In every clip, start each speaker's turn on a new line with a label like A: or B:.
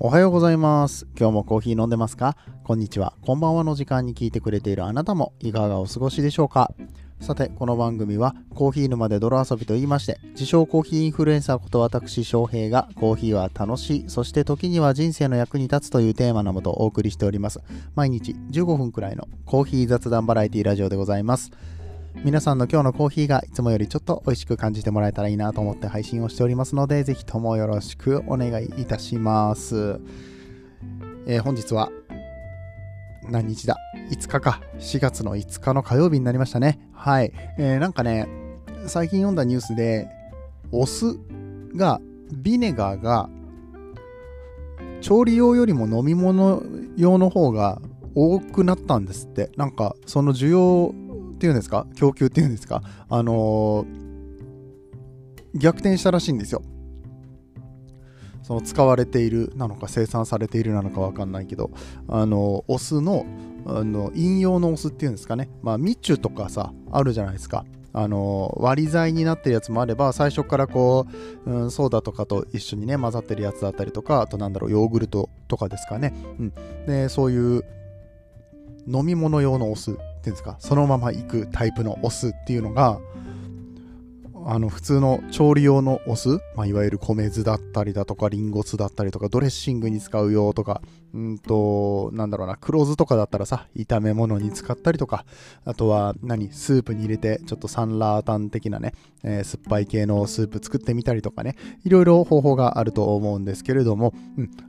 A: おはようございます。今日もコーヒー飲んでますか？こんにちは。こんばんはの時間に聞いてくれているあなたもいかがお過ごしでしょうか？さて、この番組はコーヒー沼で泥遊びと言いまして、自称コーヒーインフルエンサーこと私翔平がコーヒーは楽しい、そして時には人生の役に立つというテーマのもとお送りしております。毎日15分くらいのコーヒー雑談バラエティラジオでございます。皆さんの今日のコーヒーがいつもよりちょっと美味しく感じてもらえたらいいなと思って配信をしておりますので、ぜひともよろしくお願いいたします。えー本日は何日だ ?5 日か。4月の5日の火曜日になりましたね。はい。えーなんかね、最近読んだニュースで、お酢が、ビネガーが、調理用よりも飲み物用の方が多くなったんですって。なんか、その需要っていうんですか？供給っていうんですか？あのー逆転したらしいんですよ。その使われているなのか生産されているなのかわかんないけどあのお酢のあの飲用のお酢っていうんですかね？まあミチュとかさあるじゃないですか。あの割り剤になってるやつもあれば最初からこう、うん、ソーダとかと一緒にね混ざってるやつだったりとかあとなんだろうヨーグルトとかですかね、うん、でそういう飲み物用のお酢っていうんですか？そのままいくタイプのお酢っていうのがあの普通の調理用のお酢、まあ、いわゆる米酢だったりだとかリンゴ酢だったりとかドレッシングに使うよとかうんとなんだろうな黒酢とかだったらさ炒め物に使ったりとかあとは何スープに入れてちょっとサンラータン的なね、えー酸っぱい系のスープ作ってみたりとかねいろいろ方法があると思うんですけれども、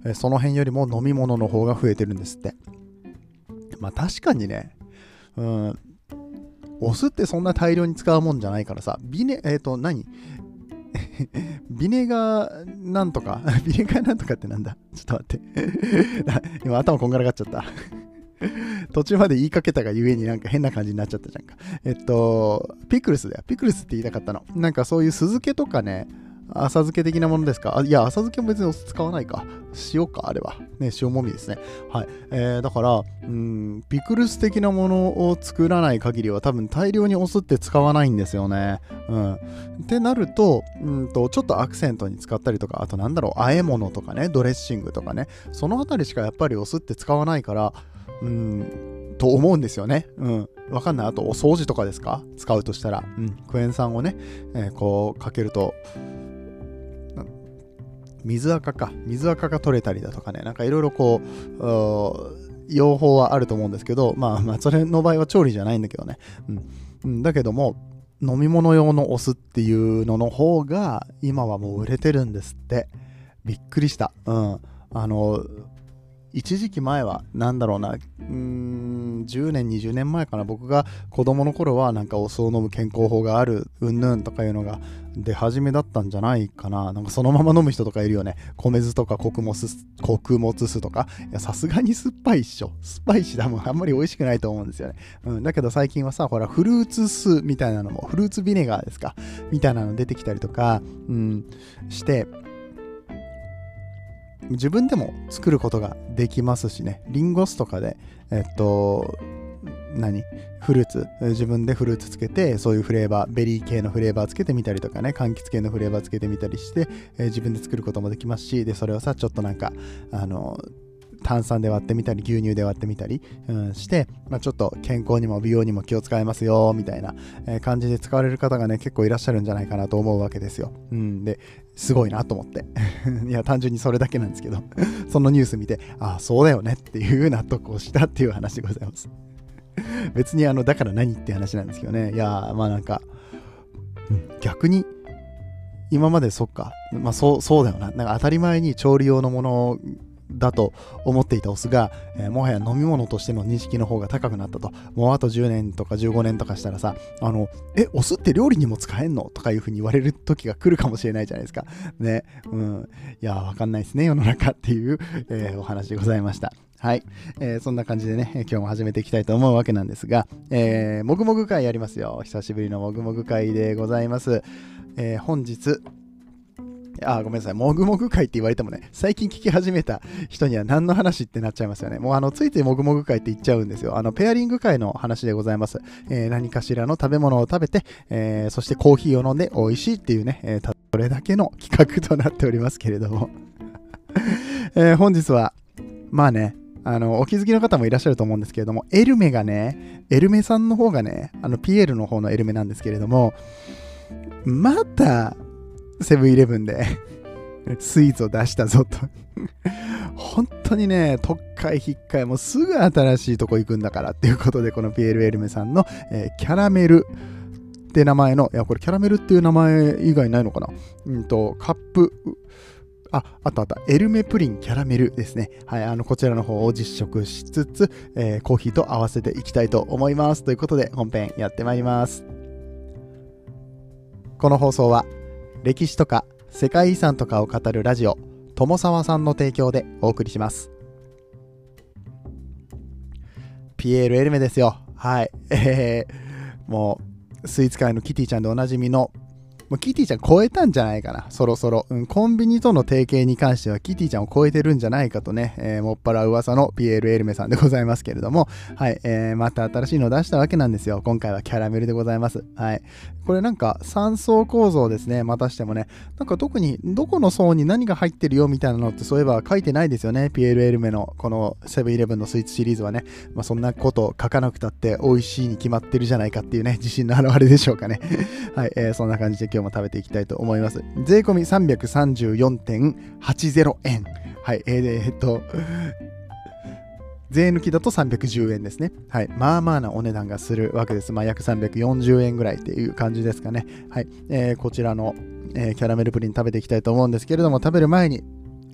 A: うんその辺よりも飲み物の方が増えてるんですって。まあ確かにねうんお酢ってそんな大量に使うもんじゃないからさ、ビネ、えっ、と、何？ビネガーなんとか ビネガーなんとかってなんだ？ちょっと待って。今頭こんがらがっちゃった。途中まで言いかけたがゆえになんか変な感じになっちゃったじゃんか。えっと、ピクルスだよ。ピクルスって言いたかったの。なんかそういう酢漬けとかね、浅漬け的なものですか？あいや、浅漬けも別にお酢使わないか。塩か、あれは。ね、塩もみですね。はい。えーだから、うん、ピクルス的なものを作らない限りは多分大量にお酢って使わないんですよね。うん。ってなると、うんと、ちょっとアクセントに使ったりとか、あとなんだろう、和え物とかね、ドレッシングとかね、そのあたりしかやっぱりお酢って使わないから、うん、と思うんですよね。うん。わかんない。あと、お掃除とかですか？使うとしたら。うん。クエン酸をね、えーこうかけると、水垢か。水垢が取れたりだとかね、なんかいろいろこう、用法はあると思うんですけど、まあまあ、それの場合は調理じゃないんだけどね。うん、だけども、飲み物用のお酢っていうのの方が、今はもう売れてるんですって。びっくりした。うん。あの、一時期前は、なんだろうな、うーん、10年、20年前かな、僕が子供の頃は、なんかお酢を飲む健康法がある、うんぬんとかいうのが出始めだったんじゃないかな。なんかそのまま飲む人とかいるよね。米酢とか穀物酢、穀物酢とか。さすがに酸っぱいっしょ。酸っぱいし、多分あんまり美味しくないと思うんですよね。うん、だけど最近はさ、ほら、フルーツ酢みたいなのも、フルーツビネガーですか。みたいなの出てきたりとか、うん、して、自分でも作ることができますしね、リンゴ酢とかで、えっと、何？フルーツ？自分でフルーツつけてそういうフレーバーベリー系のフレーバーつけてみたりとかね。柑橘系のフレーバーつけてみたりして、えー自分で作ることもできますしでそれをさちょっとなんかあの炭酸で割ってみたり牛乳で割ってみたり、うん、して、まあ、ちょっと健康にも美容にも気を使えますよみたいな、感じで使われる方がね結構いらっしゃるんじゃないかなと思うわけですよ、うん、ですごいなと思って。いや単純にそれだけなんですけど。そのニュース見てああそうだよねっていう納得をしたっていう話でございます。別にあのだから何って話なんですけどね。いやまあなんか、逆に今までそっか。まあそうそうだよな。なんか当たり前に調理用のものだと思っていたオスが、えーもはや飲み物としての認識の方が高くなったと。もうあと10年とか15年とかしたらさ、あの、え、お酢って料理にも使えんのとかいう風に言われる時が来るかもしれないじゃないですか。ね。うん。いや、わかんないですね、世の中っていう、えーお話でございました。はい、えーそんな感じでね、えー今日も始めていきたいと思うわけなんですが、えーもぐもぐ会やりますよ。久しぶりのもぐもぐ会でございます。えー本日、あ、ごめんなさい。もぐもぐ会って言われてもね、最近聞き始めた人には何の話ってなっちゃいますよね。もうあの、ついついもぐもぐ会って言っちゃうんですよ。あの、ペアリング会の話でございます。えー何かしらの食べ物を食べて、えーそしてコーヒーを飲んで美味しいっていうね、えーたそれだけの企画となっておりますけれども。えー本日は、まあね、あの、お気づきの方もいらっしゃると思うんですけれども、エルメがね、エルメさんの方がね、あの、ピエールの方のエルメなんですけれども、また、セブンイレブンで、スイーツを出したぞと。本当にね、特会引っかい、もうすぐ新しいとこ行くんだからっていうことで、このピエール・エルメさんの、えーキャラメルって名前の、いや、これキャラメルっていう名前以外ないのかな？うんと、カップ、あ、あったあった。エルメプリンキャラメルですね。はい、あの、こちらの方を実食しつつ、えーコーヒーと合わせていきたいと思います。ということで、本編やってまいります。この放送は、歴史とか世界遺産とかを語るラジオ、友沢さんの提供でお送りします。ピエール・エルメですよ。はい。えー、もう、スイーツ界のキティちゃんでおなじみの、もうキティちゃん超えたんじゃないかな、そろそろ。うん、コンビニとの提携に関してはキティちゃんを超えてるんじゃないかとね、えーもっぱら噂のピエール・エルメさんでございますけれども、はい、えーまた新しいのを出したわけなんですよ。今回はキャラメルでございます。はい。これなんか3層構造ですね、またしてもね。なんか特にどこの層に何が入ってるよみたいなのってそういえば書いてないですよね。ピエール・エルメのこのセブンイレブンのスイーツシリーズはね。まあそんなこと書かなくたって美味しいに決まってるじゃないかっていうね、自信の表れでしょうかね。はい、えーそんな感じで今日も食べていきたいと思います。税込み334.80円。はい、えーえーっと、税抜きだと310円ですね。はい。まあまあなお値段がするわけです。まあ約340円ぐらいっていう感じですかね。はい。えーこちらの、えーキャラメルプリン食べていきたいと思うんですけれども、食べる前に、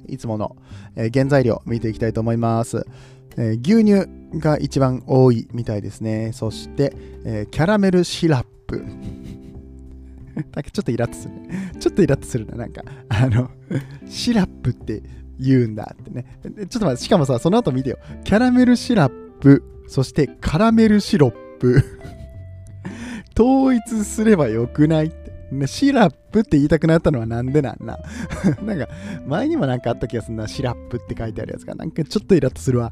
A: いつもの、えー原材料見ていきたいと思います。えー牛乳が一番多いみたいですね。そして、えーキャラメルシラップ。なんかちょっとイラッとするね。ちょっとイラッとするな。なんか、あの、シラップって言うんだってね。ちょっと待って、しかもさ、その後見てよ。キャラメルシラップ、そしてカラメルシロップ。統一すればよくないって。ねシラップって言いたくなったのはなんでなんな。なんか、前にもなんかあった気がするな。シラップって書いてあるやつが。なんかちょっとイラッとするわ。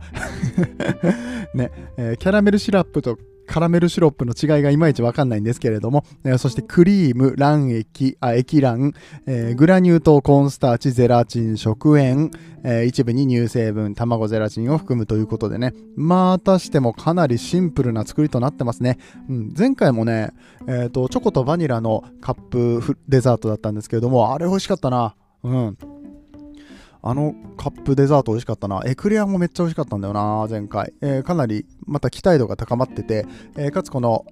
A: ね、えーキャラメルシラップとカラメルシロップの違いがいまいちわかんないんですけれども、えーそしてクリーム、卵液、あ液卵、えーグラニュー糖、コーンスターチ、ゼラチン、食塩、えー一部に乳成分、卵、ゼラチンを含むということでね、またしてもかなりシンプルな作りとなってますね。うん、前回もね、えーと、チョコとバニラのカップフデザートだったんですけれども、あれ美味しかったな。うん。あのカップデザート美味しかったな。エクレアもめっちゃ美味しかったんだよな、前回。えーかなりまた期待度が高まってて、えーかつこの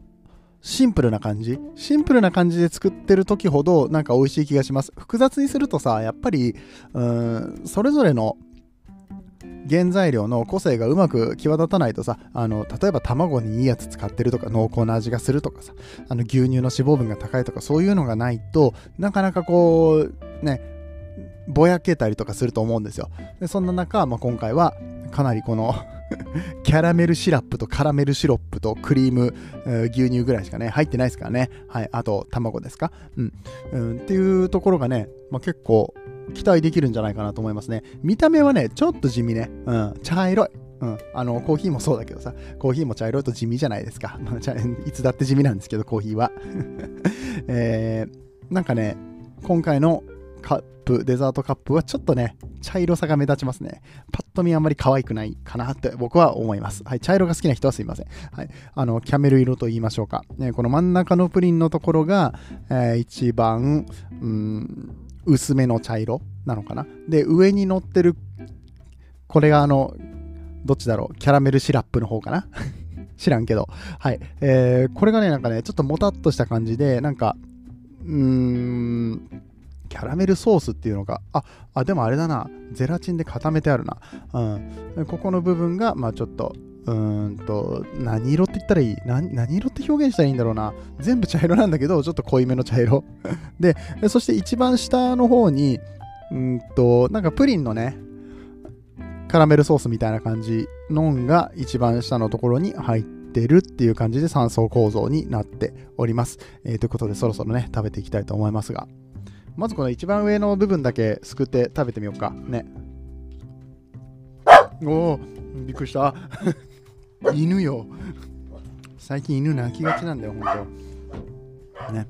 A: シンプルな感じシンプルな感じで作ってる時ほどなんか美味しい気がします。複雑にするとさ、やっぱり、うん、それぞれの原材料の個性がうまく際立たないとさあの例えば卵にいいやつ使ってるとか濃厚な味がするとかさあの牛乳の脂肪分が高いとかそういうのがないとなかなかこうねぼやけたりとかすると思うんですよ。でそんな中、まあ、今回はかなりこの キャラメルシラップとカラメルシロップとクリーム、えー牛乳ぐらいしかね入ってないですからね。はいあと卵ですか。うん、うん、っていうところがね、まあ、結構期待できるんじゃないかなと思いますね。見た目はねちょっと地味ね、うん、茶色い。うん、あのコーヒーもそうだけどさコーヒーも茶色いと地味じゃないですか、いつだって地味なんですけどコーヒーは、えーなんかね今回のカップデザートカップはちょっとね茶色さが目立ちますね。パッと見あんまり可愛くないかなって僕は思います。はい茶色が好きな人はすいません。はいあのキャメル色と言いましょうか、ね、この真ん中のプリンのところが、えー一番うん薄めの茶色なのかな。で上に乗ってるこれがあのどっちだろう？キャラメルシラップの方かな？知らんけど。はい、えーこれがねなんかねちょっともたっとした感じでなんかうーんキャラメルソースっていうのがああでもあれだな。ゼラチンで固めてあるな、うん、ここの部分がまあちょっとうーんと何色って言ったらいい？何色って表現したらいいんだろうな。全部茶色なんだけどちょっと濃いめの茶色。でそして一番下の方にうんとなんかプリンのねカラメルソースみたいな感じのんが一番下のところに入ってるっていう感じで3層構造になっております、えーということでそろそろね食べていきたいと思いますが。まずこの一番上の部分だけすくって食べてみようか。ね。おおびっくりした。犬よ。最近犬鳴きがちなんだよほんとね。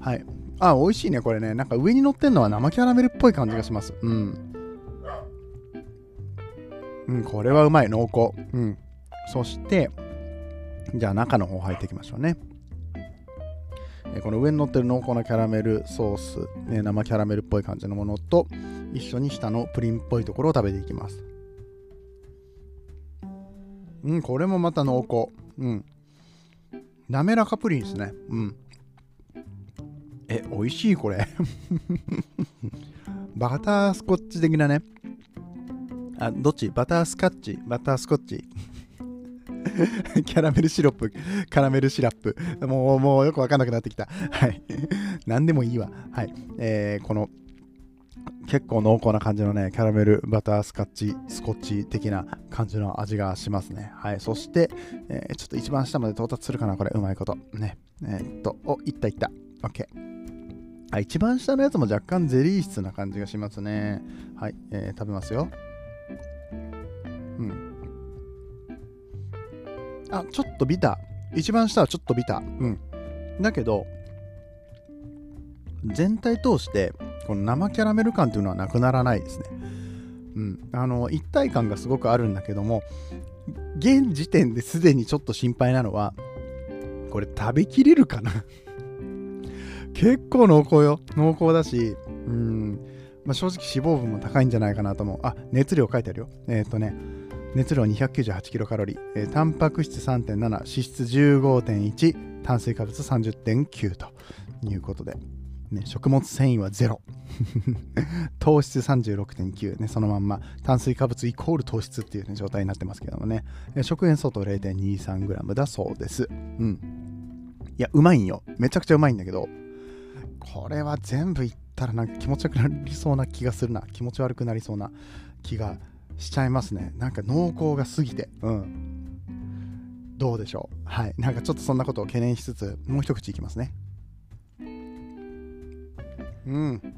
A: はい。あ美味しいねこれね。なんか上に乗ってんのは生キャラメルっぽい感じがします。うん。うん、これはうまい、濃厚。うん。そして、じゃあ中の方入っていきましょうね。この上に乗ってる濃厚なキャラメルソース、ね、生キャラメルっぽい感じのものと一緒に下のプリンっぽいところを食べていきます。うん、これもまた濃厚。うん。滑らかプリンですね。うん。え、美味しいこれ。バタースコッチ的なね。あ、どっち？バタースカッチ？バタースコッチ？キャラメルシロップ、カラメルシラップ。もう、もうよくわかんなくなってきた。はい。何でもいいわ。はい。えー、この、結構濃厚な感じのね、キャラメル、バタースカッチ、スコッチ的な感じの味がしますね。はい。そして、えー、ちょっと一番下まで到達するかな、これ、うまいこと。ね。えー、っと、お、いったいった。OK。あ、一番下のやつも若干ゼリー質な感じがしますね。はい。えー、食べますよ。うん。あ、ちょっとビター。一番下はちょっとビター。うん。だけど、全体通して、この生キャラメル感っていうのはなくならないですね。うん。あの、一体感がすごくあるんだけども、現時点ですでにちょっと心配なのは、これ食べきれるかな？結構濃厚よ。濃厚だし、うん。まあ、正直脂肪分も高いんじゃないかなと思う。あ、熱量書いてあるよ。えっ、ー、とね、熱量298キロカロリー、えー、タンパク質3.7、脂質15.1、炭水化物30.9ということで、ね、食物繊維はゼロ。糖質36.9、ね、そのまんま炭水化物イコール糖質っていう、ね、状態になってますけどもね、えー、食塩相当 0.23g だそうです。うん。いや、うまいんよ。めちゃくちゃうまいんだけど、これは全部いったらなんか気持ち悪くなりそうな気がするな。気持ち悪くなりそうな気がしちゃいますね。なんか濃厚が過ぎて。うん。どうでしょう。はい。なんかちょっとそんなことを懸念しつつ、もう一口いきますね。うん。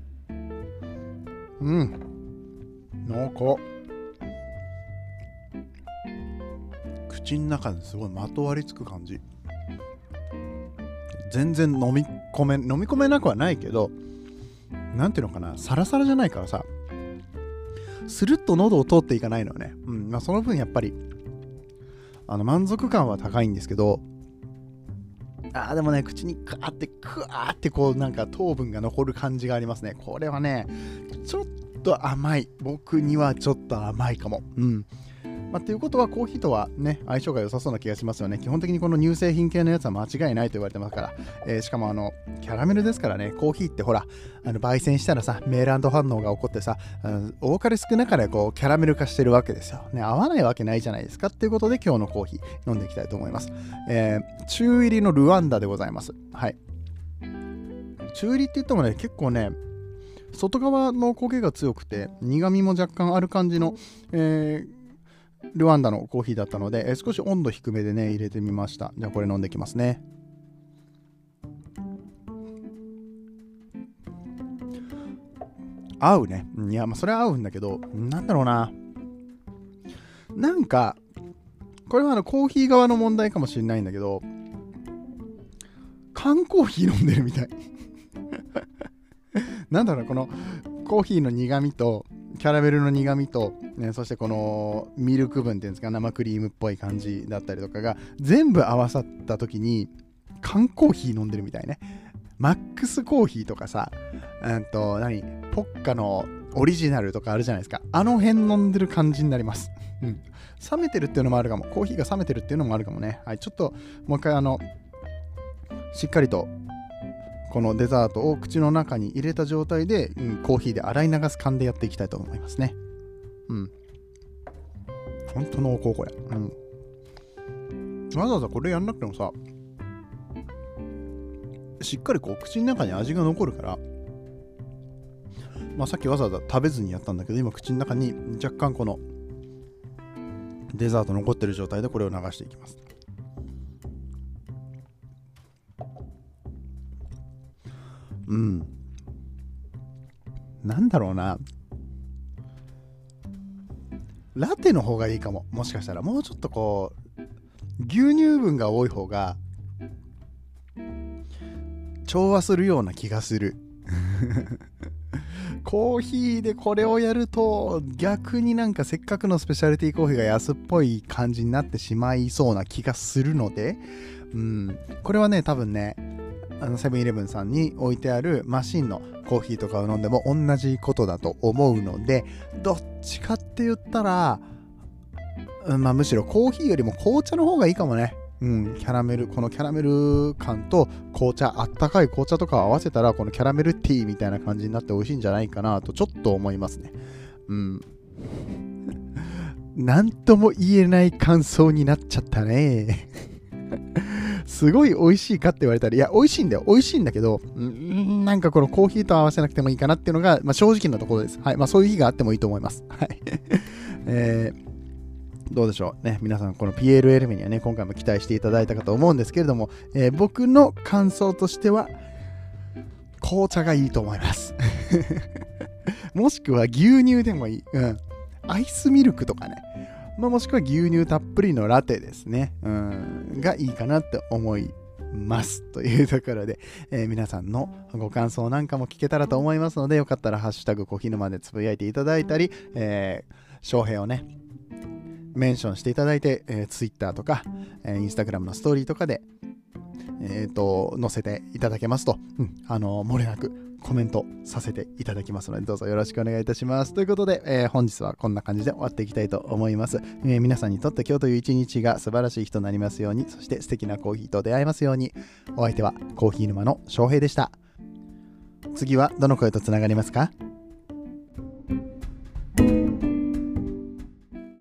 A: うん。濃厚。口の中ですごいまとわりつく感じ。全然飲み込め、飲み込めなくはないけど、なんていうのかな、サラサラじゃないからさ、スルッと喉を通っていかないのよね。うん。まあ、その分やっぱり、あの、満足感は高いんですけど、あーでもね、口にカーって、クワーってこう、なんか糖分が残る感じがありますね。これはね、ちょっと甘い。僕にはちょっと甘いかも。うん。まあ、っていうことはコーヒーとはね、相性が良さそうな気がしますよね。基本的にこの乳製品系のやつは間違いないと言われてますから。えー、しかもあの、キャラメルですからね、コーヒーってほら、あの焙煎したらさ、メーランド反応が起こってさ、多かれ少なかれこう、キャラメル化してるわけですよ。ね、合わないわけないじゃないですか。っていうことで今日のコーヒー飲んでいきたいと思います。えー、中入りのルワンダでございます。はい。中入りって言ってもね、結構ね、外側の焦げが強くて苦みも若干ある感じの、えー、ルワンダのコーヒーだったので、え少し温度低めでね、入れてみました。じゃあこれ飲んできますね。合うね。いや、まあそれは合うんだけど、なんだろうな。なんか、これはあのコーヒー側の問題かもしれないんだけど、缶コーヒー飲んでるみたい。なんだろう、このコーヒーの苦みと、キャラメルの苦みと、ね、そしてこのミルク分っていうんですか生クリームっぽい感じだったりとかが全部合わさった時に缶コーヒー飲んでるみたいね。マックスコーヒーとかさうんと何ポッカのオリジナルとかあるじゃないですか。あの辺飲んでる感じになります。うん。冷めてるっていうのもあるかも。コーヒーが冷めてるっていうのもあるかもね。はいちょっともう一回あのしっかりとこのデザートを口の中に入れた状態で、うん、コーヒーで洗い流す感でやっていきたいと思いますね。うん。ほんと濃厚これ。うん。わざわざこれやんなくてもさ、しっかりこう口の中に味が残るから、まあ、さっきわざわざ食べずにやったんだけど、今口の中に若干このデザート残ってる状態でこれを流していきます。うん。なんだろうな。ラテの方がいいかも。もしかしたら。もうちょっとこう、牛乳分が多い方が、調和するような気がする。コーヒーでこれをやると逆になんかせっかくのスペシャリティコーヒーが安っぽい感じになってしまいそうな気がするので、うん、これはね多分ねあのセブンイレブンさんに置いてあるマシンのコーヒーとかを飲んでも同じことだと思うのでどっちかって言ったら、うんまあ、むしろコーヒーよりも紅茶の方がいいかもね。うん、キャラメル、このキャラメル感と紅茶、あったかい紅茶とかを合わせたら、このキャラメルティーみたいな感じになって美味しいんじゃないかなと、ちょっと思いますね。うん。なんとも言えない感想になっちゃったね。すごい美味しいかって言われたら、いや、美味しいんだよ。美味しいんだけど、んなんかこのコーヒーと合わせなくてもいいかなっていうのが、まあ、正直なところです。はい。まあ、そういう日があってもいいと思います。はい。えーどうでしょうね。皆さん、この PLL メにはね、今回も期待していただいたかと思うんですけれども、えー、僕の感想としては、紅茶がいいと思います。もしくは牛乳でもいい。うん。アイスミルクとかね。まあ、もしくは牛乳たっぷりのラテですね。うん。がいいかなって思いますというところで、えー、皆さんのご感想なんかも聞けたらと思いますので、よかったらハッシュタグコヒヌまでつぶやいていただいたり、えー、翔平をね、メンションしていただいて、えー、Twitter とか、えー、Instagram のストーリーとかで、えっ、ー、と、載せていただけますと、うん、あの漏れなくコメントさせていただきますので、どうぞよろしくお願いいたします。ということで、えー、本日はこんな感じで終わっていきたいと思います、えー、皆さんにとって今日という一日が素晴らしい日となりますように、そして素敵なコーヒーと出会えますように、お相手はコーヒー沼の翔平でした。次はどの声とつながりますか？